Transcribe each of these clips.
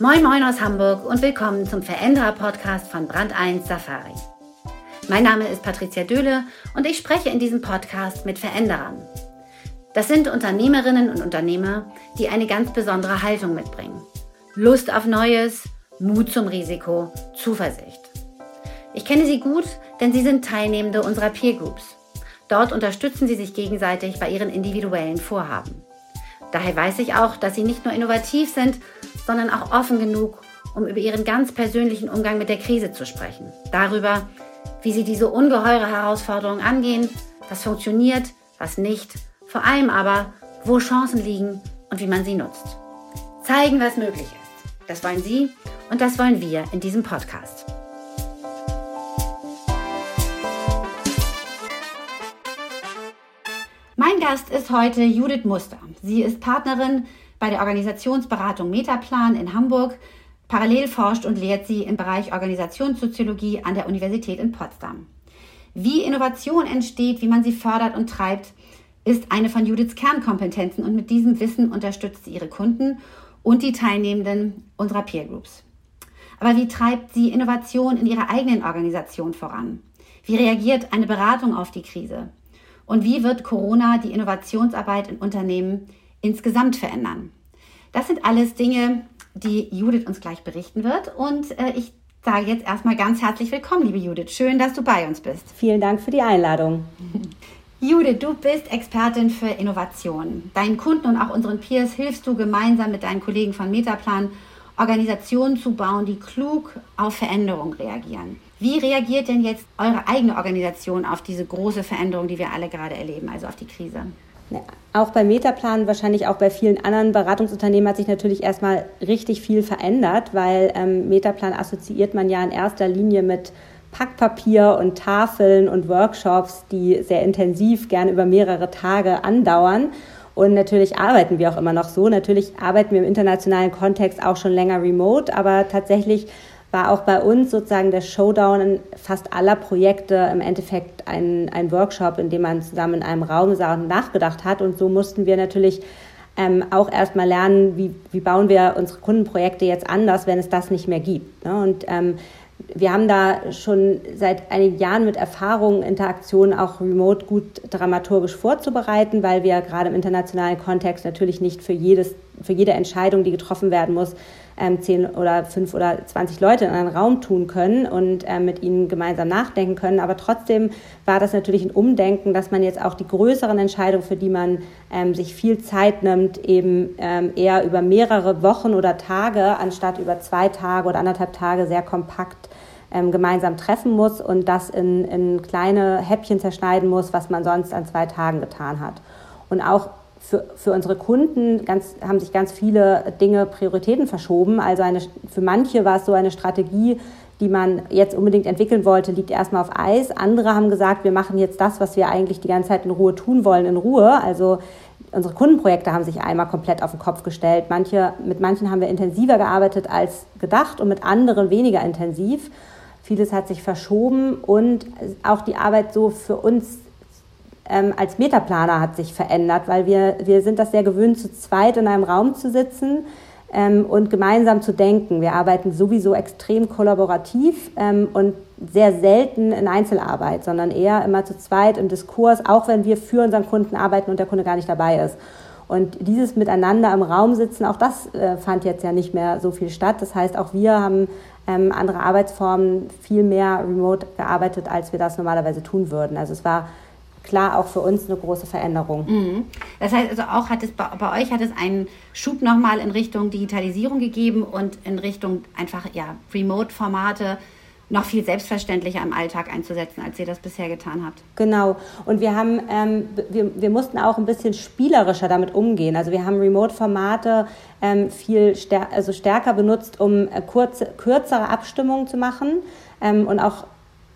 Moin Moin aus Hamburg und willkommen zum Veränderer-Podcast von Brand 1 Safari. Mein Name ist Patricia Döhle und ich spreche in diesem Podcast mit Veränderern. Das sind Unternehmerinnen und Unternehmer, die eine ganz besondere Haltung mitbringen. Lust auf Neues, Mut zum Risiko, Zuversicht. Ich kenne sie gut, denn sie sind Teilnehmende unserer Peer Groups. Dort unterstützen sie sich gegenseitig bei ihren individuellen Vorhaben. Daher weiß ich auch, dass sie nicht nur innovativ sind, sondern auch offen genug, um über ihren ganz persönlichen Umgang mit der Krise zu sprechen. Darüber, wie sie diese ungeheure Herausforderung angehen, was funktioniert, was nicht, vor allem aber, wo Chancen liegen und wie man sie nutzt. Zeigen, was möglich ist. Das wollen Sie und das wollen wir in diesem Podcast. Mein Gast ist heute Judith Muster. Sie ist Partnerin bei der Organisationsberatung Metaplan in Hamburg. Parallel forscht und lehrt sie im Bereich Organisationssoziologie an der Universität in Potsdam. Wie Innovation entsteht, wie man sie fördert und treibt, ist eine von Judiths Kernkompetenzen und mit diesem Wissen unterstützt sie ihre Kunden und die Teilnehmenden unserer Peer Groups. Aber wie treibt sie Innovation in ihrer eigenen Organisation voran? Wie reagiert eine Beratung auf die Krise? Und wie wird Corona die Innovationsarbeit in Unternehmen insgesamt verändern? Das sind alles Dinge, die Judith uns gleich berichten wird. Und äh, ich sage jetzt erstmal ganz herzlich willkommen, liebe Judith. Schön, dass du bei uns bist. Vielen Dank für die Einladung. Judith, du bist Expertin für Innovation. Deinen Kunden und auch unseren Peers hilfst du gemeinsam mit deinen Kollegen von Metaplan, Organisationen zu bauen, die klug auf Veränderungen reagieren. Wie reagiert denn jetzt eure eigene Organisation auf diese große Veränderung, die wir alle gerade erleben, also auf die Krise? Auch bei Metaplan, wahrscheinlich auch bei vielen anderen Beratungsunternehmen hat sich natürlich erstmal richtig viel verändert, weil ähm, Metaplan assoziiert man ja in erster Linie mit Packpapier und Tafeln und Workshops, die sehr intensiv, gerne über mehrere Tage andauern. Und natürlich arbeiten wir auch immer noch so. Natürlich arbeiten wir im internationalen Kontext auch schon länger remote, aber tatsächlich war auch bei uns sozusagen der Showdown fast aller Projekte im Endeffekt ein, ein Workshop, in dem man zusammen in einem Raum saß und nachgedacht hat. Und so mussten wir natürlich ähm, auch erstmal lernen, wie, wie bauen wir unsere Kundenprojekte jetzt anders, wenn es das nicht mehr gibt. Ne? Und ähm, wir haben da schon seit einigen Jahren mit Erfahrung, Interaktionen auch remote gut dramaturgisch vorzubereiten, weil wir gerade im internationalen Kontext natürlich nicht für, jedes, für jede Entscheidung, die getroffen werden muss, ähm, zehn oder fünf oder zwanzig Leute in einen Raum tun können und ähm, mit ihnen gemeinsam nachdenken können. Aber trotzdem war das natürlich ein Umdenken, dass man jetzt auch die größeren Entscheidungen, für die man ähm, sich viel Zeit nimmt, eben ähm, eher über mehrere Wochen oder Tage anstatt über zwei Tage oder anderthalb Tage sehr kompakt ähm, gemeinsam treffen muss und das in, in kleine Häppchen zerschneiden muss, was man sonst an zwei Tagen getan hat. Und auch für, für unsere Kunden ganz, haben sich ganz viele Dinge, Prioritäten verschoben. Also eine, für manche war es so eine Strategie, die man jetzt unbedingt entwickeln wollte, liegt erstmal auf Eis. Andere haben gesagt, wir machen jetzt das, was wir eigentlich die ganze Zeit in Ruhe tun wollen, in Ruhe. Also unsere Kundenprojekte haben sich einmal komplett auf den Kopf gestellt. Manche, mit manchen haben wir intensiver gearbeitet als gedacht und mit anderen weniger intensiv. Vieles hat sich verschoben und auch die Arbeit so für uns ähm, als Metaplaner hat sich verändert, weil wir, wir sind das sehr gewöhnt, zu zweit in einem Raum zu sitzen ähm, und gemeinsam zu denken. Wir arbeiten sowieso extrem kollaborativ ähm, und sehr selten in Einzelarbeit, sondern eher immer zu zweit im Diskurs, auch wenn wir für unseren Kunden arbeiten und der Kunde gar nicht dabei ist. Und dieses Miteinander im Raum sitzen, auch das äh, fand jetzt ja nicht mehr so viel statt. Das heißt, auch wir haben ähm, andere Arbeitsformen viel mehr remote gearbeitet, als wir das normalerweise tun würden. Also es war klar auch für uns eine große Veränderung. Mhm. Das heißt also auch, hat es bei, bei euch hat es einen Schub nochmal in Richtung Digitalisierung gegeben und in Richtung einfach ja, Remote-Formate noch viel selbstverständlicher im Alltag einzusetzen, als ihr das bisher getan habt. Genau. Und wir haben, ähm, wir, wir mussten auch ein bisschen spielerischer damit umgehen. Also wir haben Remote-Formate ähm, viel stär also stärker benutzt, um äh, kurze, kürzere Abstimmungen zu machen ähm, und auch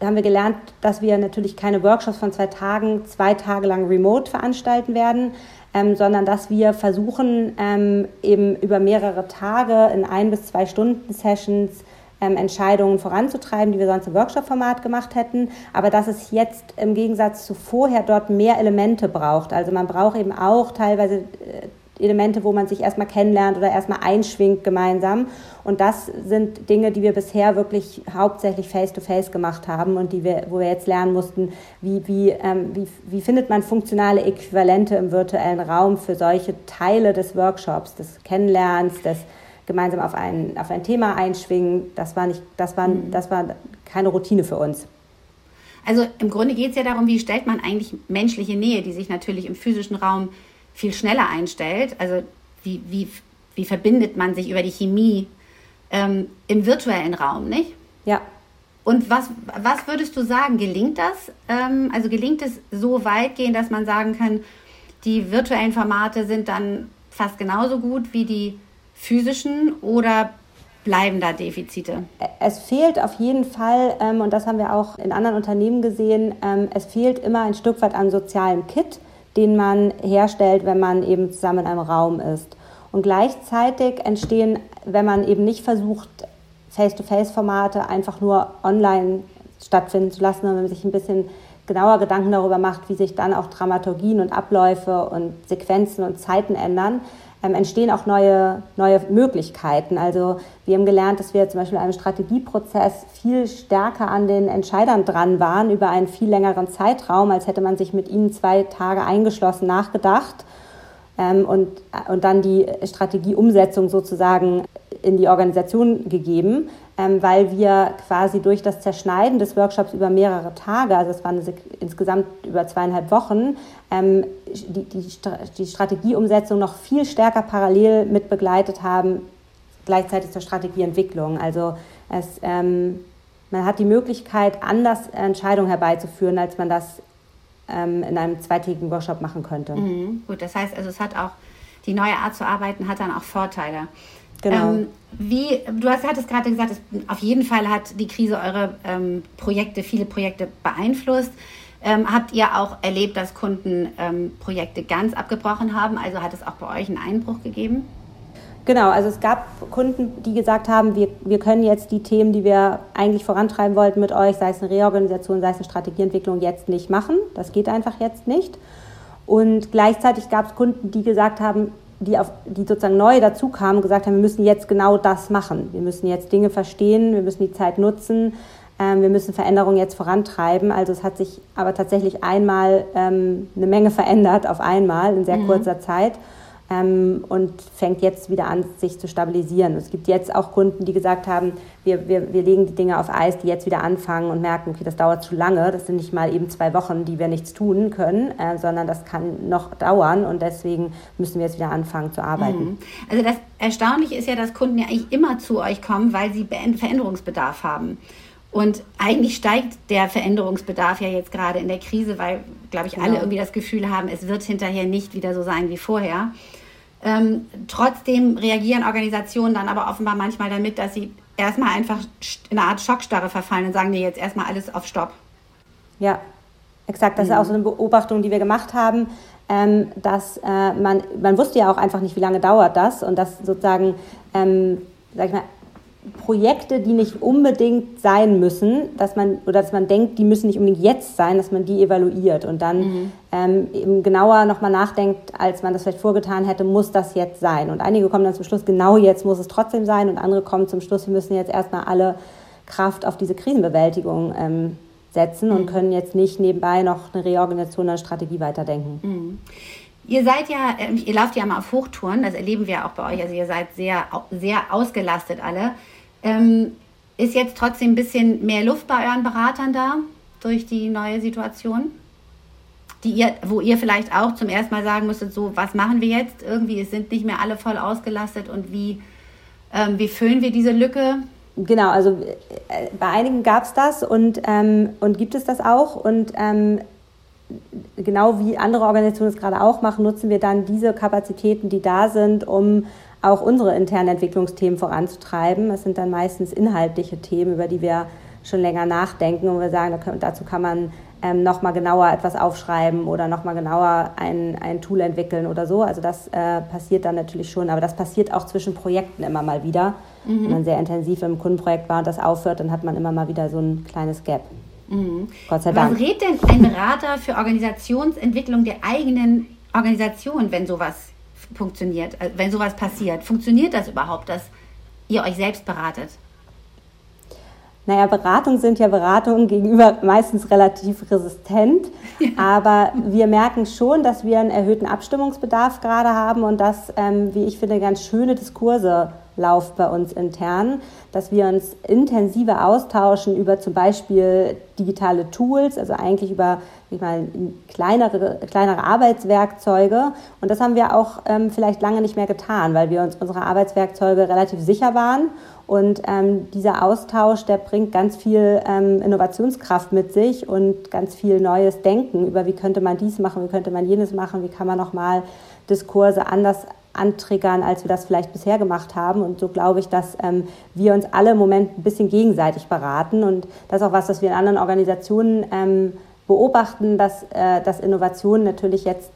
haben wir gelernt, dass wir natürlich keine Workshops von zwei Tagen, zwei Tage lang remote veranstalten werden, ähm, sondern dass wir versuchen, ähm, eben über mehrere Tage in ein bis zwei Stunden Sessions ähm, Entscheidungen voranzutreiben, die wir sonst im Workshop-Format gemacht hätten, aber dass es jetzt im Gegensatz zu vorher dort mehr Elemente braucht. Also man braucht eben auch teilweise äh, Elemente, wo man sich erstmal kennenlernt oder erstmal einschwingt gemeinsam. Und das sind Dinge, die wir bisher wirklich hauptsächlich face-to-face -face gemacht haben und die wir, wo wir jetzt lernen mussten, wie, wie, ähm, wie, wie findet man funktionale Äquivalente im virtuellen Raum für solche Teile des Workshops, des Kennenlernens, des gemeinsam auf ein, auf ein Thema einschwingen. Das war, nicht, das, war, mhm. das war keine Routine für uns. Also im Grunde geht es ja darum, wie stellt man eigentlich menschliche Nähe, die sich natürlich im physischen Raum viel schneller einstellt. Also wie, wie, wie verbindet man sich über die Chemie ähm, im virtuellen Raum, nicht? Ja. Und was, was würdest du sagen, gelingt das? Ähm, also gelingt es so weitgehend, dass man sagen kann, die virtuellen Formate sind dann fast genauso gut wie die physischen oder bleiben da Defizite? Es fehlt auf jeden Fall, ähm, und das haben wir auch in anderen Unternehmen gesehen, ähm, es fehlt immer ein Stück weit an sozialem Kit, den man herstellt, wenn man eben zusammen in einem Raum ist. Und gleichzeitig entstehen, wenn man eben nicht versucht, Face-to-Face-Formate einfach nur online stattfinden zu lassen, sondern wenn man sich ein bisschen genauer Gedanken darüber macht, wie sich dann auch Dramaturgien und Abläufe und Sequenzen und Zeiten ändern, ähm, entstehen auch neue, neue Möglichkeiten. Also wir haben gelernt, dass wir zum Beispiel in einem Strategieprozess viel stärker an den Entscheidern dran waren über einen viel längeren Zeitraum, als hätte man sich mit ihnen zwei Tage eingeschlossen nachgedacht ähm, und, und dann die Strategieumsetzung sozusagen in die Organisation gegeben, weil wir quasi durch das Zerschneiden des Workshops über mehrere Tage, also es waren insgesamt über zweieinhalb Wochen, ähm, die, die, die Strategieumsetzung noch viel stärker parallel mit begleitet haben, gleichzeitig zur Strategieentwicklung. Also es, ähm, man hat die Möglichkeit, anders Entscheidungen herbeizuführen, als man das ähm, in einem zweitägigen Workshop machen könnte. Mhm, gut, das heißt also, es hat auch die neue Art zu arbeiten hat dann auch Vorteile. Genau. Ähm, wie, du hast, hattest gerade gesagt, es, auf jeden Fall hat die Krise eure ähm, Projekte, viele Projekte beeinflusst. Ähm, habt ihr auch erlebt, dass Kunden ähm, Projekte ganz abgebrochen haben? Also hat es auch bei euch einen Einbruch gegeben? Genau, also es gab Kunden, die gesagt haben, wir, wir können jetzt die Themen, die wir eigentlich vorantreiben wollten mit euch, sei es eine Reorganisation, sei es eine Strategieentwicklung, jetzt nicht machen. Das geht einfach jetzt nicht. Und gleichzeitig gab es Kunden, die gesagt haben, die, auf, die sozusagen neu dazu kamen, gesagt haben, wir müssen jetzt genau das machen. Wir müssen jetzt Dinge verstehen, wir müssen die Zeit nutzen, ähm, wir müssen Veränderungen jetzt vorantreiben. Also es hat sich aber tatsächlich einmal ähm, eine Menge verändert auf einmal in sehr mhm. kurzer Zeit ähm, und fängt jetzt wieder an, sich zu stabilisieren. Es gibt jetzt auch Kunden, die gesagt haben, wir, wir, wir legen die Dinge auf Eis, die jetzt wieder anfangen und merken, okay, das dauert zu lange. Das sind nicht mal eben zwei Wochen, die wir nichts tun können, äh, sondern das kann noch dauern und deswegen müssen wir jetzt wieder anfangen zu arbeiten. Mhm. Also das Erstaunliche ist ja, dass Kunden ja eigentlich immer zu euch kommen, weil sie Veränderungsbedarf haben. Und eigentlich steigt der Veränderungsbedarf ja jetzt gerade in der Krise, weil, glaube ich, alle genau. irgendwie das Gefühl haben, es wird hinterher nicht wieder so sein wie vorher. Ähm, trotzdem reagieren Organisationen dann aber offenbar manchmal damit, dass sie erstmal einfach in eine Art Schockstarre verfallen und sagen, nee, jetzt erstmal alles auf Stopp. Ja, exakt. Das mhm. ist auch so eine Beobachtung, die wir gemacht haben, ähm, dass äh, man, man wusste ja auch einfach nicht, wie lange dauert das und dass sozusagen, ähm, sag ich mal, Projekte, die nicht unbedingt sein müssen, dass man oder dass man denkt, die müssen nicht unbedingt jetzt sein, dass man die evaluiert und dann mhm. ähm, eben genauer nochmal nachdenkt, als man das vielleicht vorgetan hätte, muss das jetzt sein. Und einige kommen dann zum Schluss, genau jetzt muss es trotzdem sein und andere kommen zum Schluss, wir müssen jetzt erstmal alle Kraft auf diese Krisenbewältigung ähm, setzen mhm. und können jetzt nicht nebenbei noch eine Reorganisation, eine Strategie weiterdenken. Mhm. Ihr seid ja, ähm, ihr lauft ja mal auf Hochtouren, das erleben wir auch bei euch. Also ihr seid sehr, sehr ausgelastet alle. Ähm, ist jetzt trotzdem ein bisschen mehr Luft bei euren Beratern da durch die neue Situation? Die ihr, wo ihr vielleicht auch zum ersten Mal sagen müsstet, so, was machen wir jetzt? Irgendwie, es sind nicht mehr alle voll ausgelastet und wie, ähm, wie füllen wir diese Lücke? Genau, also äh, bei einigen gab es das und, ähm, und gibt es das auch. Und ähm, genau wie andere Organisationen es gerade auch machen, nutzen wir dann diese Kapazitäten, die da sind, um auch unsere internen Entwicklungsthemen voranzutreiben. Das sind dann meistens inhaltliche Themen, über die wir schon länger nachdenken und wir sagen, dazu kann man ähm, nochmal genauer etwas aufschreiben oder nochmal genauer ein, ein Tool entwickeln oder so. Also das äh, passiert dann natürlich schon, aber das passiert auch zwischen Projekten immer mal wieder. Mhm. Wenn man sehr intensiv im Kundenprojekt war und das aufhört, dann hat man immer mal wieder so ein kleines Gap. Mhm. Gott sei Dank. Was rät denn ein Berater für Organisationsentwicklung der eigenen Organisation, wenn sowas funktioniert, äh, wenn sowas passiert? Funktioniert das überhaupt, dass ihr euch selbst beratet? Naja, Beratungen sind ja Beratungen gegenüber meistens relativ resistent, ja. aber wir merken schon, dass wir einen erhöhten Abstimmungsbedarf gerade haben und dass, ähm, wie ich finde, ganz schöne Diskurse laufen bei uns intern, dass wir uns intensiver austauschen über zum Beispiel digitale Tools, also eigentlich über ich mal, kleinere, kleinere Arbeitswerkzeuge. Und das haben wir auch ähm, vielleicht lange nicht mehr getan, weil wir uns unsere Arbeitswerkzeuge relativ sicher waren und ähm, dieser Austausch, der bringt ganz viel ähm, Innovationskraft mit sich und ganz viel neues Denken über, wie könnte man dies machen, wie könnte man jenes machen, wie kann man nochmal Diskurse anders antriggern, als wir das vielleicht bisher gemacht haben. Und so glaube ich, dass ähm, wir uns alle im Moment ein bisschen gegenseitig beraten. Und das ist auch was, das wir in anderen Organisationen ähm, beobachten, dass, äh, dass Innovationen natürlich jetzt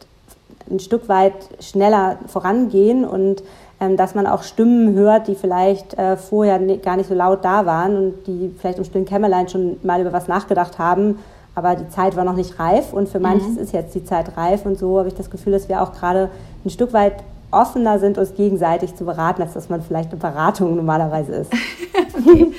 ein Stück weit schneller vorangehen und ähm, dass man auch Stimmen hört, die vielleicht äh, vorher gar nicht so laut da waren und die vielleicht im stillen Kämmerlein schon mal über was nachgedacht haben, aber die Zeit war noch nicht reif und für manches mhm. ist jetzt die Zeit reif und so habe ich das Gefühl, dass wir auch gerade ein Stück weit offener sind, uns gegenseitig zu beraten, als dass man vielleicht eine Beratung normalerweise ist. okay.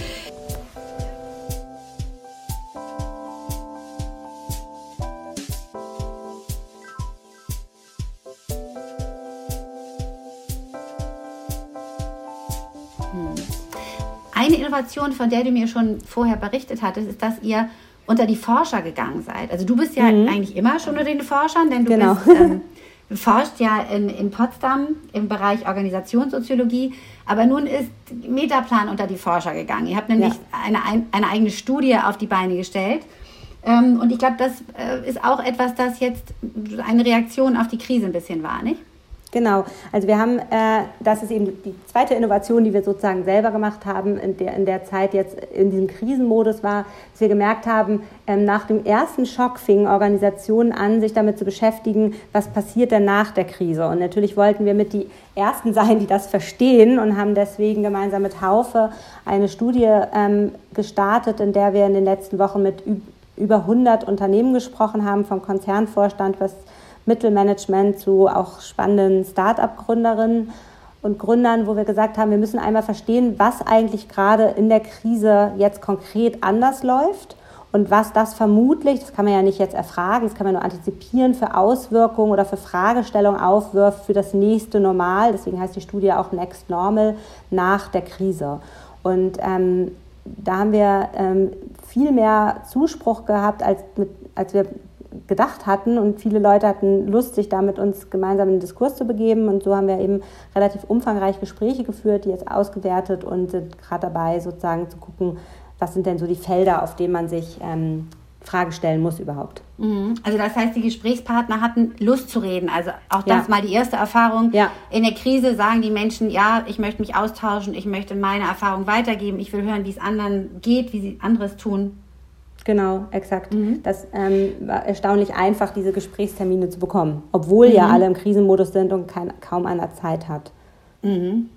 Eine Innovation, von der du mir schon vorher berichtet hattest, ist, dass ihr unter die Forscher gegangen seid. Also du bist ja mhm. eigentlich immer schon unter den Forschern, denn du genau. bist, ähm, forscht ja in, in Potsdam im Bereich Organisationssoziologie, aber nun ist Metaplan unter die Forscher gegangen. Ihr habt nämlich ja. eine, eine eigene Studie auf die Beine gestellt. Ähm, und ich glaube, das äh, ist auch etwas, das jetzt eine Reaktion auf die Krise ein bisschen war, nicht? Genau, also wir haben, äh, das ist eben die zweite Innovation, die wir sozusagen selber gemacht haben, in der, in der Zeit jetzt in diesem Krisenmodus war, dass wir gemerkt haben, ähm, nach dem ersten Schock fingen Organisationen an, sich damit zu beschäftigen, was passiert denn nach der Krise. Und natürlich wollten wir mit die Ersten sein, die das verstehen und haben deswegen gemeinsam mit Haufe eine Studie ähm, gestartet, in der wir in den letzten Wochen mit über 100 Unternehmen gesprochen haben, vom Konzernvorstand, was Mittelmanagement zu auch spannenden Start-up-Gründerinnen und Gründern, wo wir gesagt haben, wir müssen einmal verstehen, was eigentlich gerade in der Krise jetzt konkret anders läuft und was das vermutlich, das kann man ja nicht jetzt erfragen, das kann man nur antizipieren, für Auswirkungen oder für Fragestellungen aufwirft für das nächste Normal. Deswegen heißt die Studie auch Next Normal nach der Krise. Und ähm, da haben wir ähm, viel mehr Zuspruch gehabt, als, mit, als wir gedacht hatten und viele Leute hatten Lust, sich da mit uns gemeinsam in den Diskurs zu begeben und so haben wir eben relativ umfangreich Gespräche geführt, die jetzt ausgewertet und sind gerade dabei sozusagen zu gucken, was sind denn so die Felder, auf denen man sich ähm, Frage stellen muss überhaupt. Mhm. Also das heißt, die Gesprächspartner hatten Lust zu reden. Also auch das ja. mal die erste Erfahrung. Ja. In der Krise sagen die Menschen, ja, ich möchte mich austauschen, ich möchte meine Erfahrung weitergeben, ich will hören, wie es anderen geht, wie sie anderes tun. Genau, exakt. Mhm. Das ähm, war erstaunlich einfach, diese Gesprächstermine zu bekommen, obwohl mhm. ja alle im Krisenmodus sind und kein, kaum einer Zeit hat. Mhm.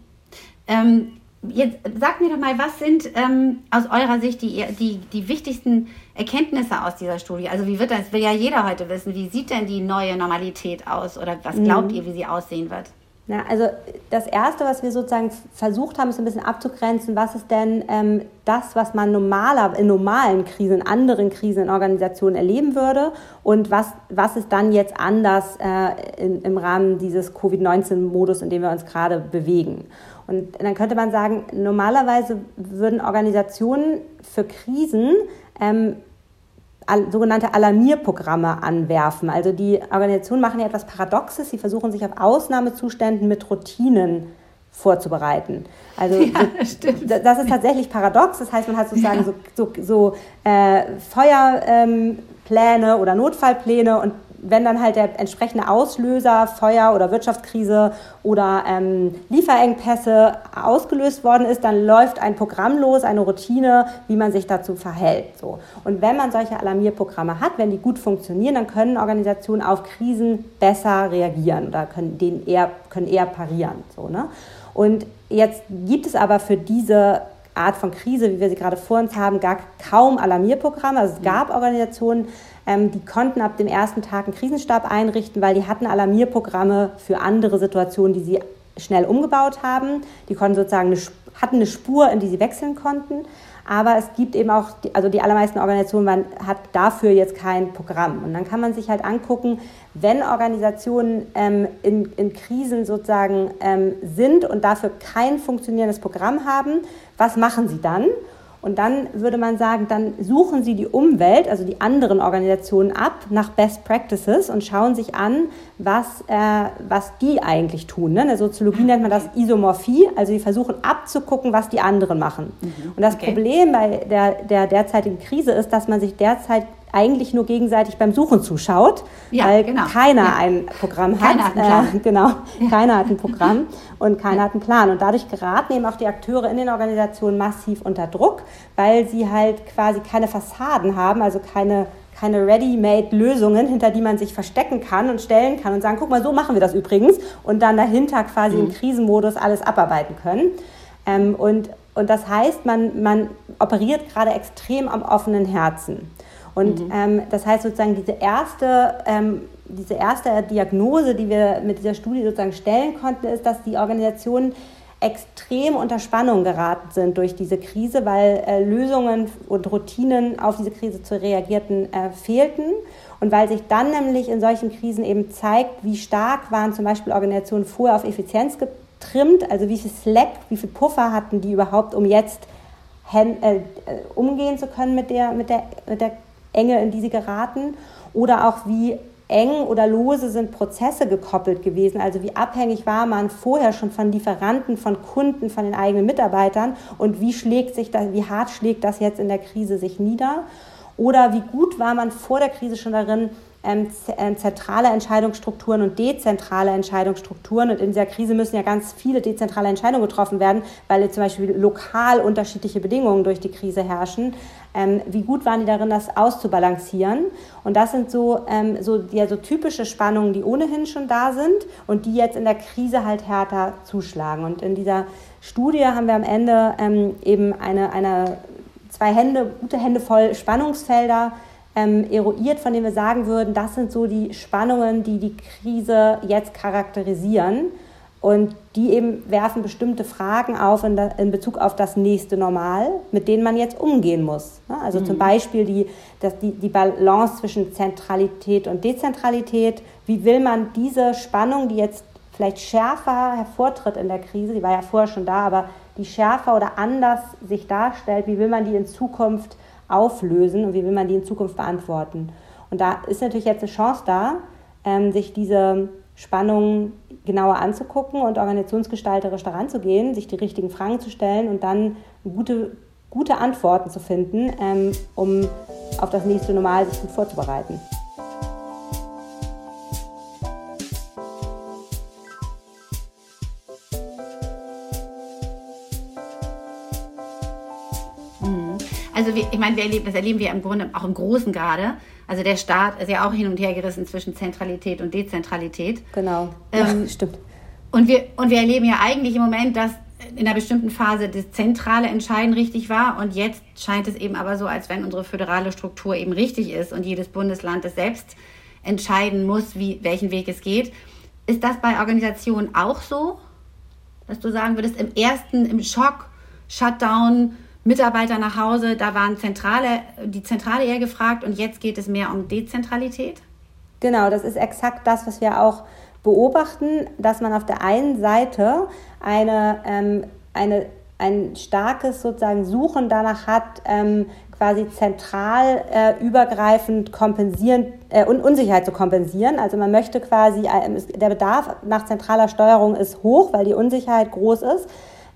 Ähm, jetzt sag mir doch mal, was sind ähm, aus eurer Sicht die, die, die wichtigsten Erkenntnisse aus dieser Studie? Also wie wird das, will ja jeder heute wissen, wie sieht denn die neue Normalität aus oder was glaubt mhm. ihr, wie sie aussehen wird? Ja, also das Erste, was wir sozusagen versucht haben, ist ein bisschen abzugrenzen, was ist denn ähm, das, was man normaler, in normalen Krisen, in anderen Krisen in Organisationen erleben würde und was, was ist dann jetzt anders äh, in, im Rahmen dieses Covid-19-Modus, in dem wir uns gerade bewegen. Und dann könnte man sagen, normalerweise würden Organisationen für Krisen ähm, sogenannte Alarmierprogramme anwerfen. Also die Organisationen machen ja etwas Paradoxes. Sie versuchen sich auf Ausnahmezuständen mit Routinen vorzubereiten. Also ja, das, das, ist tatsächlich paradox. Das heißt, man hat sozusagen ja. so, so, so äh, Feuerpläne ähm, oder Notfallpläne und wenn dann halt der entsprechende Auslöser, Feuer oder Wirtschaftskrise oder ähm, Lieferengpässe ausgelöst worden ist, dann läuft ein Programm los, eine Routine, wie man sich dazu verhält. So. Und wenn man solche Alarmierprogramme hat, wenn die gut funktionieren, dann können Organisationen auf Krisen besser reagieren oder können, denen eher, können eher parieren. So, ne? Und jetzt gibt es aber für diese Art von Krise, wie wir sie gerade vor uns haben, gar kaum Alarmierprogramme. Also es gab Organisationen, Ähm, die konnten ab dem ersten Tag einen Krisenstab einrichten, weil die hatten Alarmierprogramme für andere Situationen, die sie schnell umgebaut haben. Die konnten sozusagen eine, hatten eine Spur, in die sie wechseln konnten. Aber es gibt eben auch, also die allermeisten Organisationen waren, hat dafür jetzt kein Programm. Und dann kann man sich halt angucken, wenn Organisationen ähm, in, in Krisen sozusagen ähm, sind und dafür kein funktionierendes Programm haben, was machen sie dann? Und dann würde man sagen, dann suchen Sie die Umwelt, also die anderen Organisationen ab nach Best Practices und schauen sich an, was, äh, was die eigentlich tun. Ne? In der Soziologie nennt man das Isomorphie, also sie versuchen abzugucken, was die anderen machen. Mhm. Und das okay. Problem bei der, der derzeitigen Krise ist, dass man sich derzeit eigentlich nur gegenseitig beim Suchen zuschaut, ja, weil genau. keiner ja. ein Programm hat. Keiner hat einen Plan. Äh, genau, ja. keiner hat ein Programm und keiner hat einen Plan. Und dadurch geraten eben auch die Akteure in den Organisationen massiv unter Druck, weil sie halt quasi keine Fassaden haben, also keine keine Ready-Made-Lösungen, hinter die man sich verstecken kann und stellen kann und sagen, guck mal, so machen wir das übrigens und dann dahinter quasi mhm. im Krisenmodus alles abarbeiten können. Ähm, und, und das heißt, man, man operiert gerade extrem am offenen Herzen. Und mhm. ähm, das heißt sozusagen, diese erste, ähm, diese erste Diagnose, die wir mit dieser Studie sozusagen stellen konnten, ist, dass die Organisationen extrem unter Spannung geraten sind durch diese Krise, weil äh, Lösungen und Routinen auf diese Krise zu reagierten äh, fehlten. Und weil sich dann nämlich in solchen Krisen eben zeigt, wie stark waren zum Beispiel Organisationen vorher auf Effizienz getrimmt, also wie viel Slack, wie viel Puffer hatten die überhaupt, um jetzt äh, umgehen zu können mit der, mit der, mit der Enge, in die sie geraten, oder auch wie eng oder lose sind Prozesse gekoppelt gewesen. Also wie abhängig war man vorher schon von Lieferanten, von Kunden, von den eigenen Mitarbeitern und wie schlägt sich das, wie hart schlägt das jetzt in der Krise sich nieder? Oder wie gut war man vor der Krise schon darin, zentrale Entscheidungsstrukturen und dezentrale Entscheidungsstrukturen. Und in dieser Krise müssen ja ganz viele dezentrale Entscheidungen getroffen werden, weil zum Beispiel lokal unterschiedliche Bedingungen durch die Krise herrschen. Ähm, wie gut waren die darin, das auszubalancieren? Und das sind so, ähm, so, ja, so typische Spannungen, die ohnehin schon da sind und die jetzt in der Krise halt härter zuschlagen. Und in dieser Studie haben wir am Ende ähm, eben eine, eine zwei Hände, gute Hände voll Spannungsfelder ähm, eruiert, von denen wir sagen würden, das sind so die Spannungen, die die Krise jetzt charakterisieren. Und die eben werfen bestimmte Fragen auf in, der, in, Bezug auf das nächste Normal, mit denen man jetzt umgehen muss. Also mhm. zum Beispiel die, das, die, die Balance zwischen Zentralität und Dezentralität. Wie will man diese Spannung, die jetzt vielleicht schärfer hervortritt in der Krise, die war ja vorher schon da, aber die schärfer oder anders sich darstellt, wie will man die in Zukunft auflösen und wie will man die in Zukunft beantworten. Und da ist natürlich jetzt eine Chance da, ähm, sich diese Spannungen genauer anzugucken und organisationsgestalterisch daran zu gehen, sich die richtigen Fragen zu stellen und dann gute, gute Antworten zu finden, ähm, um auf das nächste Normal sich gut vorzubereiten. Ich meine, wir erleben, das erleben wir im Grunde auch im Großen gerade. Also der Staat ist ja auch hin und her gerissen zwischen Zentralität und Dezentralität. Genau, ähm, ja, stimmt. Und wir, und wir erleben ja eigentlich im Moment, dass in einer bestimmten Phase das zentrale Entscheiden richtig war und jetzt scheint es eben aber so, als wenn unsere föderale Struktur eben richtig ist und jedes Bundesland es selbst entscheiden muss, wie, welchen Weg es geht. Ist das bei Organisationen auch so, dass du sagen würdest, im ersten, im Schock, Shutdown, Mitarbeiter nach Hause, da waren Zentrale, die Zentrale eher gefragt und jetzt geht es mehr um Dezentralität? Genau, das ist exakt das, was wir auch beobachten, dass man auf der einen Seite eine, ähm, eine, ein starkes sozusagen Suchen danach hat, ähm, quasi zentral äh, übergreifend kompensieren äh, und Unsicherheit zu kompensieren. Also man möchte quasi, äh, der Bedarf nach zentraler Steuerung ist hoch, weil die Unsicherheit groß ist.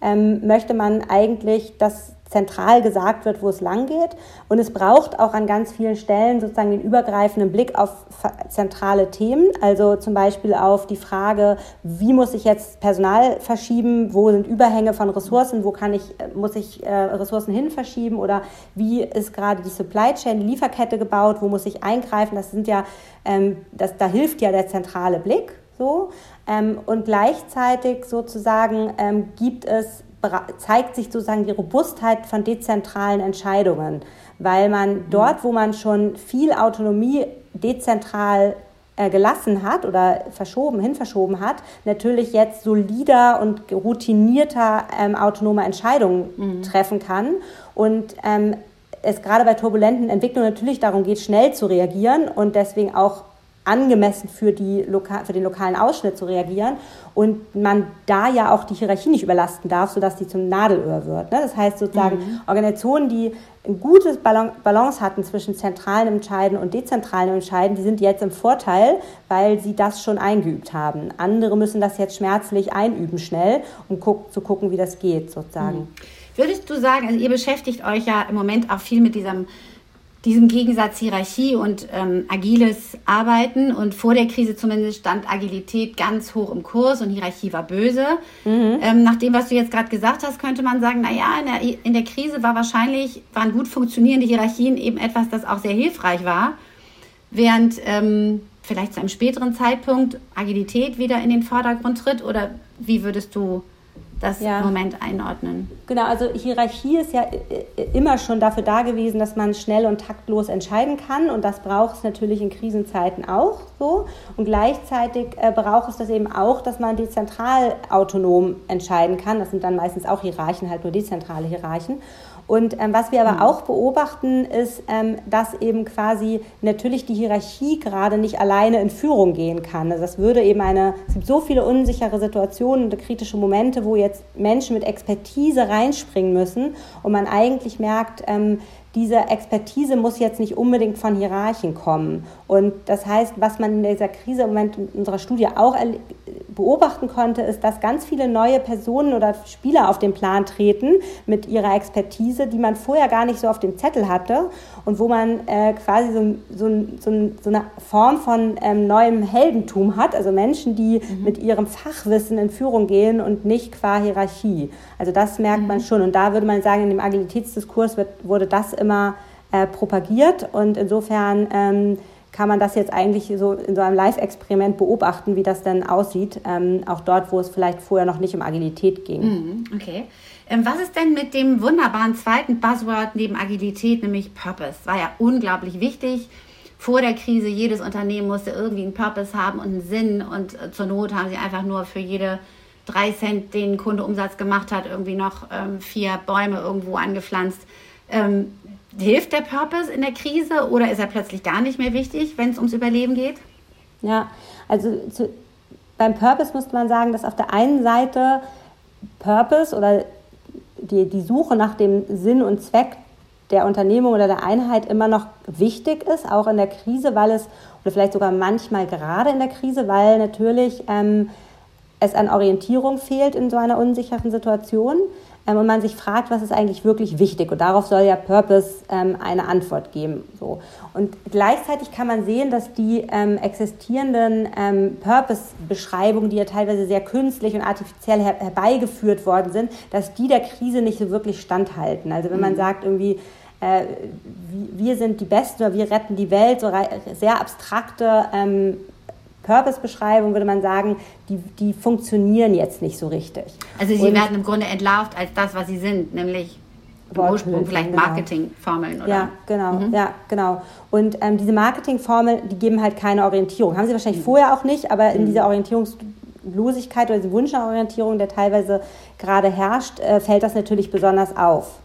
Ähm, möchte man eigentlich, dass zentral gesagt wird, wo es lang geht. Und es braucht auch an ganz vielen Stellen sozusagen den übergreifenden Blick auf zentrale Themen, also zum Beispiel auf die Frage, wie muss ich jetzt Personal verschieben, wo sind Überhänge von Ressourcen, wo kann ich, muss ich äh, Ressourcen hin verschieben oder wie ist gerade die Supply Chain, die Lieferkette gebaut, wo muss ich eingreifen. Das sind ja, ähm, das, da hilft ja der zentrale Blick so. Ähm, und gleichzeitig sozusagen ähm, gibt es zeigt sich sozusagen die Robustheit von dezentralen Entscheidungen, weil man mhm. dort, wo man schon viel Autonomie dezentral äh, gelassen hat oder verschoben, hinverschoben hat, natürlich jetzt solider und routinierter ähm, autonome Entscheidungen mhm. treffen kann und ähm, es gerade bei turbulenten Entwicklungen natürlich darum geht, schnell zu reagieren und deswegen auch angemessen für, die Loka für den lokalen Ausschnitt zu reagieren und man da ja auch die Hierarchie nicht überlasten darf, sodass die zum Nadelöhr wird. Ne? Das heißt sozusagen mhm. Organisationen, die ein gutes Balance hatten zwischen zentralen Entscheiden und dezentralen Entscheiden, die sind jetzt im Vorteil, weil sie das schon eingeübt haben. Andere müssen das jetzt schmerzlich einüben schnell, um guck, zu gucken, wie das geht sozusagen. Mhm. Würdest du sagen, also ihr beschäftigt euch ja im Moment auch viel mit diesem diesem Gegensatz Hierarchie und ähm, agiles Arbeiten. Und vor der Krise zumindest stand Agilität ganz hoch im Kurs und Hierarchie war böse. Mhm. Ähm, nach dem, was du jetzt gerade gesagt hast, könnte man sagen, naja, in der, in der Krise war wahrscheinlich, waren gut funktionierende Hierarchien eben etwas, das auch sehr hilfreich war. Während ähm, vielleicht zu einem späteren Zeitpunkt Agilität wieder in den Vordergrund tritt? Oder wie würdest du das ja. Moment einordnen. Genau, also Hierarchie ist ja äh, äh, immer schon dafür da gewesen, dass man schnell und taktlos entscheiden kann und das braucht es natürlich in Krisenzeiten auch so und gleichzeitig äh, braucht es das eben auch, dass man dezentral autonom entscheiden kann. Das sind dann meistens auch Hierarchen, halt nur dezentrale Hierarchen und ähm, was wir aber mhm. auch beobachten, ist, ähm, dass eben quasi natürlich die Hierarchie gerade nicht alleine in Führung gehen kann. Also das würde eben eine, es gibt so viele unsichere Situationen und kritische Momente, wo jetzt Menschen mit Expertise reinspringen müssen und man eigentlich merkt, ähm, diese Expertise muss jetzt nicht unbedingt von Hierarchen kommen. Und das heißt, was man in dieser Krise im Moment in unserer Studie auch beobachten konnte, ist, dass ganz viele neue Personen oder Spieler auf den Plan treten mit ihrer Expertise, die man vorher gar nicht so auf dem Zettel hatte und wo man äh, quasi so, so, so, so, eine Form von ähm, neuem Heldentum hat, also Menschen, die mhm. mit ihrem Fachwissen in Führung gehen und nicht qua Hierarchie. Also das merkt mhm. man schon. Und da würde man sagen, in dem Agilitätsdiskurs wird, wurde das immer äh, propagiert und insofern ähm, kann man das jetzt eigentlich so in so einem Live-Experiment beobachten, wie das dann aussieht, ähm, auch dort, wo es vielleicht vorher noch nicht um Agilität ging. Mhm, okay. Ähm, was ist denn mit dem wunderbaren zweiten Buzzword neben Agilität, nämlich Purpose? War ja unglaublich wichtig. Vor der Krise, jedes Unternehmen musste irgendwie einen Purpose haben und einen Sinn und äh, zur Not haben sie einfach nur für jede drei Cent, den Kunde Umsatz gemacht hat, irgendwie noch ähm, vier Bäume irgendwo angepflanzt. Ähm, hilft der Purpose in der Krise oder ist er plötzlich gar nicht mehr wichtig, wenn es ums Überleben geht? Ja, also zu, beim Purpose muss man sagen, dass auf der einen Seite Purpose oder die, die Suche nach dem Sinn und Zweck der Unternehmung oder der Einheit immer noch wichtig ist, auch in der Krise, weil es, oder vielleicht sogar manchmal gerade in der Krise, weil natürlich ähm, es an Orientierung fehlt in so einer unsicheren Situation ähm, und man sich fragt, was ist eigentlich wirklich wichtig. Und darauf soll ja Purpose ähm, eine Antwort geben. So. Und gleichzeitig kann man sehen, dass die ähm, existierenden ähm, Purpose-Beschreibungen, die ja teilweise sehr künstlich und artifiziell her herbeigeführt worden sind, dass die der Krise nicht so wirklich standhalten. Also wenn man mhm. sagt irgendwie, äh, wir sind die Besten oder wir retten die Welt, so sehr abstrakte ähm, Purpose-Beschreibung würde man sagen, die, die funktionieren jetzt nicht so richtig. Also sie und, werden im Grunde entlarvt als das, was sie sind, nämlich Ursprung vielleicht genau. Marketingformeln, oder? Ja, genau, mhm. ja, genau. Und ähm, diese Marketingformeln, die geben halt keine Orientierung. Haben sie wahrscheinlich mhm. vorher auch nicht, aber in mhm. dieser Orientierungslosigkeit oder diesem Wunsch nach Orientierung, der teilweise gerade herrscht, äh, fällt das natürlich besonders auf.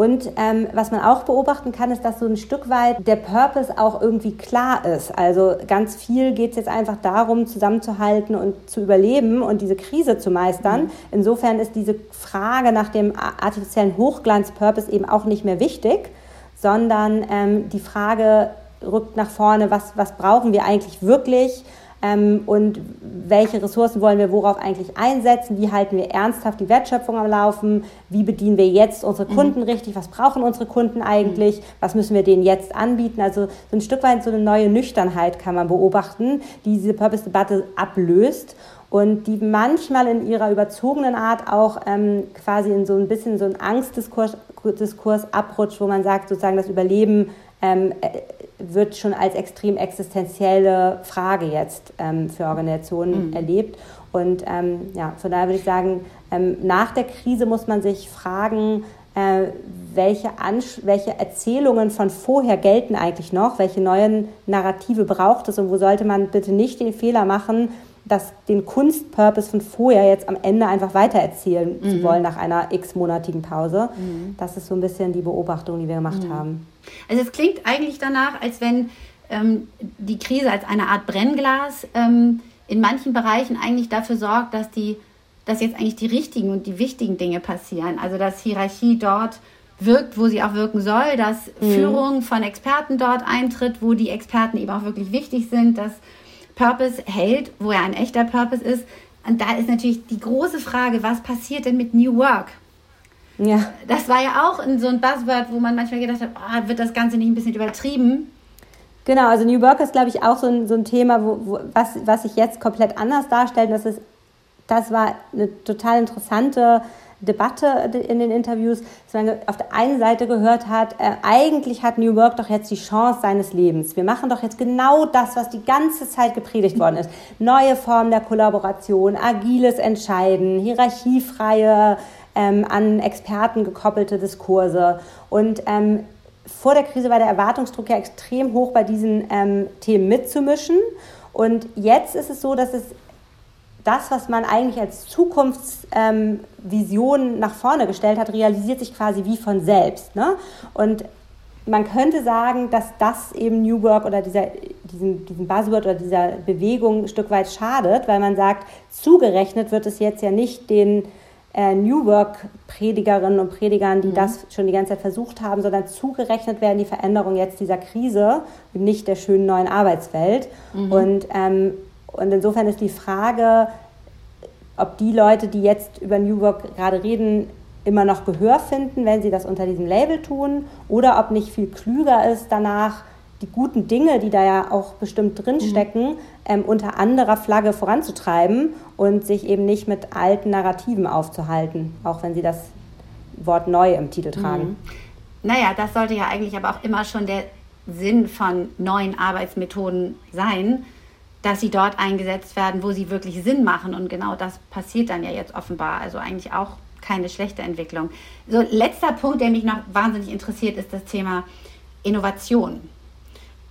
Und ähm, was man auch beobachten kann, ist, dass so ein Stück weit der Purpose auch irgendwie klar ist. Also ganz viel geht es jetzt einfach darum, zusammenzuhalten und zu überleben und diese Krise zu meistern. Mhm. Insofern ist diese Frage nach dem artifiziellen Hochglanz-Purpose eben auch nicht mehr wichtig, sondern ähm, die Frage rückt nach vorne, was, was brauchen wir eigentlich wirklich? Ähm, und welche Ressourcen wollen wir worauf eigentlich einsetzen, wie halten wir ernsthaft die Wertschöpfung am Laufen, wie bedienen wir jetzt unsere mhm. Kunden mhm. richtig, was brauchen unsere Kunden eigentlich, mhm. was müssen wir denen jetzt anbieten. Also so ein Stück weit so eine neue Nüchternheit kann man beobachten, die diese Purpose-Debatte ablöst und die manchmal in ihrer überzogenen Art auch ähm, quasi in so ein bisschen so einen Angstdiskurs Diskurs abrutscht, wo man sagt, sozusagen das Überleben ähm, äh, wird schon als extrem existenzielle Frage jetzt ähm, für Organisationen mhm. erlebt. Und ähm, ja, von daher würde ich sagen, ähm, nach der Krise muss man sich fragen, äh, welche, welche Erzählungen von vorher gelten eigentlich noch, welche neuen Narrative braucht es und wo sollte man bitte nicht den Fehler machen, dass den Kunstpurpose von vorher jetzt am Ende einfach weitererzählen mhm. zu wollen nach einer x-monatigen Pause. Mhm. Das ist so ein bisschen die Beobachtung, die wir gemacht mhm. haben. Also es klingt eigentlich danach, als wenn ähm, die Krise als eine Art Brennglas ähm, in manchen Bereichen eigentlich dafür sorgt, dass die dass jetzt eigentlich die richtigen und die wichtigen Dinge passieren. Also dass Hierarchie dort wirkt, wo sie auch wirken soll, dass mhm. Führung von Experten dort eintritt, wo die Experten eben auch wirklich wichtig sind, dass Purpose hält, wo er ein echter Purpose ist. Und da ist natürlich die große Frage, was passiert denn mit New Work? Ja. Das war ja auch so ein Buzzword, wo man manchmal gedacht hat, oh, wird das Ganze nicht ein bisschen übertrieben? Genau, also New Work ist, glaube ich, auch so ein, so ein Thema, wo, wo, was, was sich jetzt komplett anders darstellt. Das, ist, das war eine total interessante Debatte in den Interviews, dass man auf der einen Seite gehört hat, äh, eigentlich hat New Work doch jetzt die Chance seines Lebens. Wir machen doch jetzt genau das, was die ganze Zeit gepredigt worden ist. Neue Formen der Kollaboration, agiles Entscheiden, hierarchiefreie, ähm, an Experten gekoppelte Diskurse. Und ähm, vor der Krise war der Erwartungsdruck ja extrem hoch, bei diesen ähm, Themen mitzumischen. Und jetzt ist es so, dass es das, was man eigentlich als Zukunftsvision ähm, nach vorne gestellt hat, realisiert sich quasi wie von selbst. Ne? Und man könnte sagen, dass das eben New Work oder dieser, diesem, diesem Buzzword oder dieser Bewegung ein Stück weit schadet, weil man sagt, zugerechnet wird es jetzt ja nicht den äh, New Work-Predigerinnen und Predigern, die mhm. das schon die ganze Zeit versucht haben, sondern zugerechnet werden die Veränderungen jetzt dieser Krise und nicht der schönen neuen Arbeitswelt. Mhm. Und ähm, und insofern ist die Frage, ob die Leute, die jetzt über New Work gerade reden, immer noch Gehör finden, wenn sie das unter diesem Label tun, oder ob nicht viel klüger ist, danach die guten Dinge, die da ja auch bestimmt drinstecken, mhm. ähm, unter anderer Flagge voranzutreiben und sich eben nicht mit alten Narrativen aufzuhalten, auch wenn sie das Wort neu im Titel tragen. Mhm. Naja, das sollte ja eigentlich aber auch immer schon der Sinn von neuen Arbeitsmethoden sein, dass sie dort eingesetzt werden, wo sie wirklich Sinn machen. Und genau das passiert dann ja jetzt offenbar. Also eigentlich auch keine schlechte Entwicklung. So, letzter Punkt, der mich noch wahnsinnig interessiert, ist das Thema Innovation.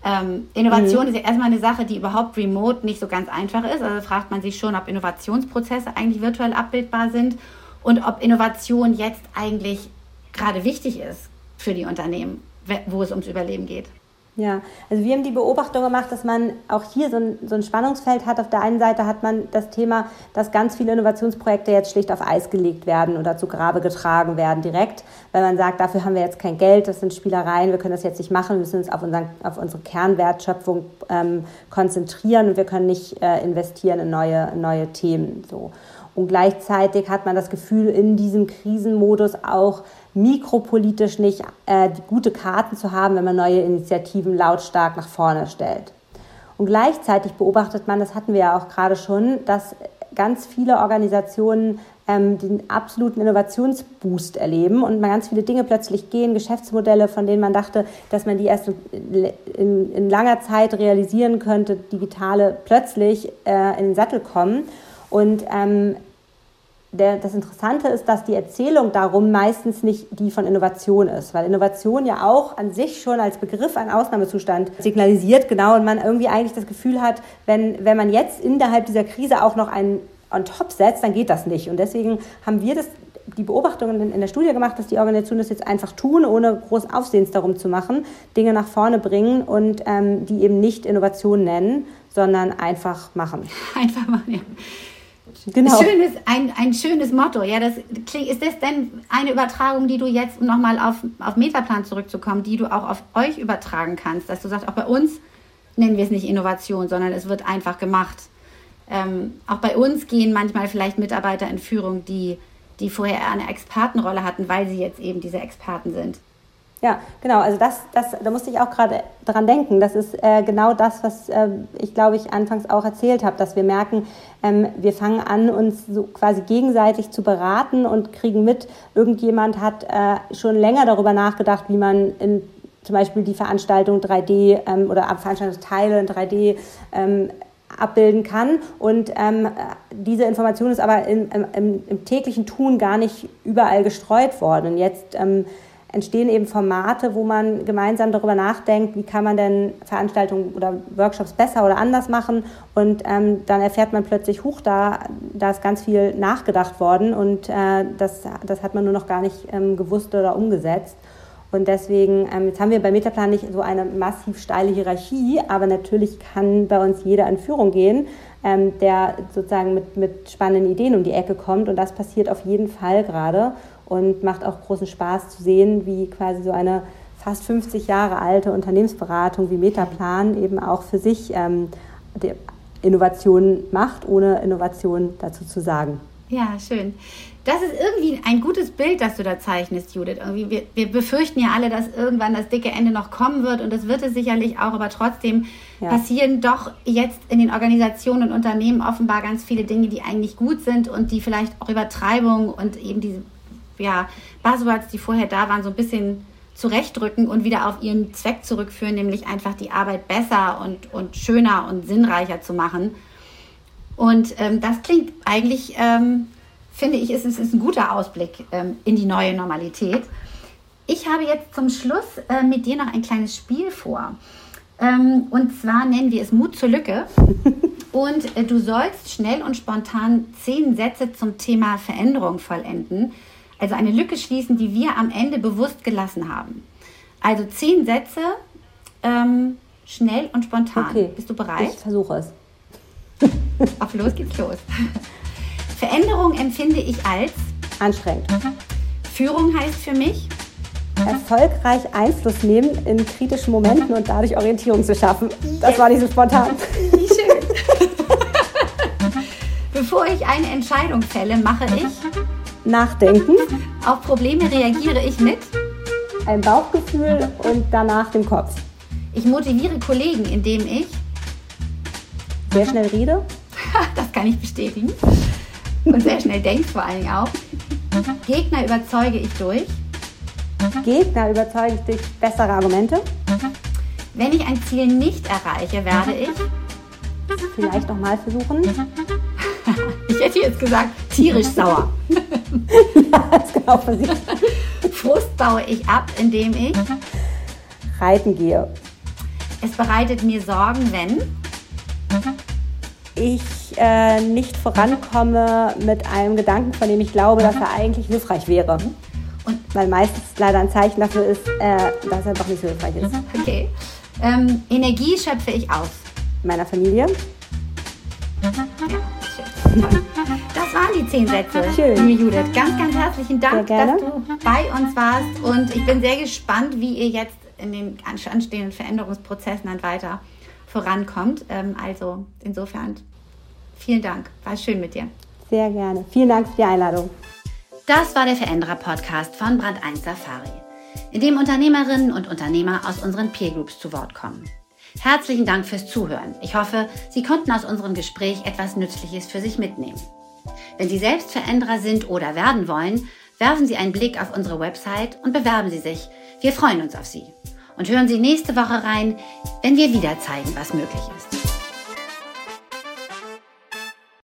Ähm, Innovation mhm. ist ja erstmal eine Sache, die überhaupt remote nicht so ganz einfach ist. Also fragt man sich schon, ob Innovationsprozesse eigentlich virtuell abbildbar sind und ob Innovation jetzt eigentlich gerade wichtig ist für die Unternehmen, wo es ums Überleben geht. Ja, also wir haben die Beobachtung gemacht, dass man auch hier so ein, so ein, Spannungsfeld hat. Auf der einen Seite hat man das Thema, dass ganz viele Innovationsprojekte jetzt schlicht auf Eis gelegt werden oder zu Grabe getragen werden direkt, weil man sagt, dafür haben wir jetzt kein Geld, das sind Spielereien, wir können das jetzt nicht machen, wir müssen uns auf, unseren, auf unsere Kernwertschöpfung ähm, konzentrieren und wir können nicht äh, investieren in neue, neue Themen. So. Und gleichzeitig hat man das Gefühl, in diesem Krisenmodus auch mikropolitisch nicht äh, gute Karten zu haben, wenn man neue Initiativen lautstark nach vorne stellt. Und gleichzeitig beobachtet man, das hatten wir ja auch gerade schon, dass ganz viele Organisationen ähm, den absoluten Innovationsboost erleben und man ganz viele Dinge plötzlich gehen, Geschäftsmodelle, von denen man dachte, dass man die erst in, in, in langer Zeit realisieren könnte, digitale plötzlich äh, in den Sattel kommen. Und ähm, der, das Interessante ist, dass die Erzählung darum meistens nicht die von Innovation ist, weil Innovation ja auch an sich schon als Begriff einen Ausnahmezustand signalisiert, genau, und man irgendwie eigentlich das Gefühl hat, wenn, wenn man jetzt innerhalb dieser Krise auch noch einen on top setzt, dann geht das nicht. Und deswegen haben wir das, die Beobachtungen in der Studie gemacht, dass die Organisationen das jetzt einfach tun, ohne groß Aufsehens darum zu machen, Dinge nach vorne bringen und ähm, die eben nicht Innovation nennen, sondern einfach machen. Einfach machen, ja. Genau. Schönes, ein, ein schönes Motto. Ja, das ist das denn eine Übertragung, die du jetzt, um nochmal auf, auf Metaplan zurückzukommen, die du auch auf euch übertragen kannst, dass du sagst, auch bei uns nennen wir es nicht Innovation, sondern es wird einfach gemacht. Ähm, auch bei uns gehen manchmal vielleicht Mitarbeiter in Führung, die, die vorher eine Expertenrolle hatten, weil sie jetzt eben diese Experten sind. Ja, genau. Also das, das, da musste ich auch gerade dran denken. Das ist äh, genau das, was äh, ich glaube ich anfangs auch erzählt habe, dass wir merken, ähm, wir fangen an, uns so quasi gegenseitig zu beraten und kriegen mit, irgendjemand hat äh, schon länger darüber nachgedacht, wie man in zum Beispiel die Veranstaltung 3D ähm, oder Veranstaltungsteile in 3D ähm, abbilden kann. Und ähm, diese Information ist aber im, im, im, täglichen Tun gar nicht überall gestreut worden. Und jetzt ähm, entstehen eben Formate, wo man gemeinsam darüber nachdenkt, wie kann man denn Veranstaltungen oder Workshops besser oder anders machen. Und ähm, dann erfährt man plötzlich, huch, da, da ist ganz viel nachgedacht worden und äh, das, das hat man nur noch gar nicht ähm, gewusst oder umgesetzt. Und deswegen, ähm, jetzt haben wir bei Metaplan nicht so eine massiv steile Hierarchie, aber natürlich kann bei uns jeder in Führung gehen, ähm, der sozusagen mit, mit spannenden Ideen um die Ecke kommt. Und das passiert auf jeden Fall gerade und macht auch großen Spaß zu sehen, wie quasi so eine fast 50 Jahre alte Unternehmensberatung wie Metaplan eben auch für sich ähm, Innovation macht, ohne Innovation dazu zu sagen. Ja, schön. Das ist irgendwie ein gutes Bild, das du da zeichnest, Judith. Irgendwie wir, wir befürchten ja alle, dass irgendwann das dicke Ende noch kommen wird und das wird es sicherlich auch, aber trotzdem ja. passieren doch jetzt in den Organisationen und Unternehmen offenbar ganz viele Dinge, die eigentlich gut sind und die vielleicht auch Übertreibung und eben diese ja, Buzzwords, die vorher da waren, so ein bisschen zurechtdrücken und wieder auf ihren Zweck zurückführen, nämlich einfach die Arbeit besser und, und schöner und sinnreicher zu machen. Und ähm, das klingt eigentlich, ähm, finde ich, ist, ist, ist ein guter Ausblick ähm, in die neue Normalität. Ich habe jetzt zum Schluss äh, mit dir noch ein kleines Spiel vor. Ähm, und zwar nennen wir es Mut zur Lücke. Und äh, du sollst schnell und spontan zehn Sätze zum Thema Veränderung vollenden. Also eine Lücke schließen, die wir am Ende bewusst gelassen haben. Also zehn Sätze, ähm, schnell und spontan. Okay. Bist du bereit? Ich versuche es. Auf los geht's los. Veränderung empfinde ich als anstrengend. Führung heißt für mich erfolgreich Einfluss nehmen in kritischen Momenten und dadurch Orientierung zu schaffen. Das war nicht so spontan. Wie schön. Bevor ich eine Entscheidung fälle, mache ich Nachdenken. Auf Probleme reagiere ich mit ein Bauchgefühl und danach dem Kopf. Ich motiviere Kollegen, indem ich sehr schnell rede. das kann ich bestätigen. Und sehr schnell denke vor allen Dingen auch. Gegner überzeuge ich durch. Gegner überzeuge ich durch bessere Argumente. Wenn ich ein Ziel nicht erreiche, werde ich vielleicht nochmal versuchen. ich hätte jetzt gesagt, tierisch sauer. das genau passiert. Frust baue ich ab, indem ich reiten gehe. Es bereitet mir Sorgen, wenn ich äh, nicht vorankomme mit einem Gedanken, von dem ich glaube, dass er eigentlich hilfreich wäre. Und Weil meistens leider ein Zeichen dafür ist, äh, dass er doch nicht so hilfreich ist. Okay. Ähm, Energie schöpfe ich aus. Meiner Familie. Das waren die zehn Sätze, Schön. liebe Judith. Ganz, ganz herzlichen Dank, dass du bei uns warst. Und ich bin sehr gespannt, wie ihr jetzt in den anstehenden Veränderungsprozessen dann weiter vorankommt. Ähm, also insofern vielen Dank. War schön mit dir. Sehr gerne. Vielen Dank für die Einladung. Das war der Veränderer-Podcast von Brand 1 Safari, in dem Unternehmerinnen und Unternehmer aus unseren Peer Groups zu Wort kommen. Herzlichen Dank fürs Zuhören. Ich hoffe, Sie konnten aus unserem Gespräch etwas Nützliches für sich mitnehmen. Wenn Sie selbst Veränderer sind oder werden wollen, werfen Sie einen Blick auf unsere Website und bewerben Sie sich. Wir freuen uns auf Sie. Und hören Sie nächste Woche rein, wenn wir wieder zeigen, was möglich ist.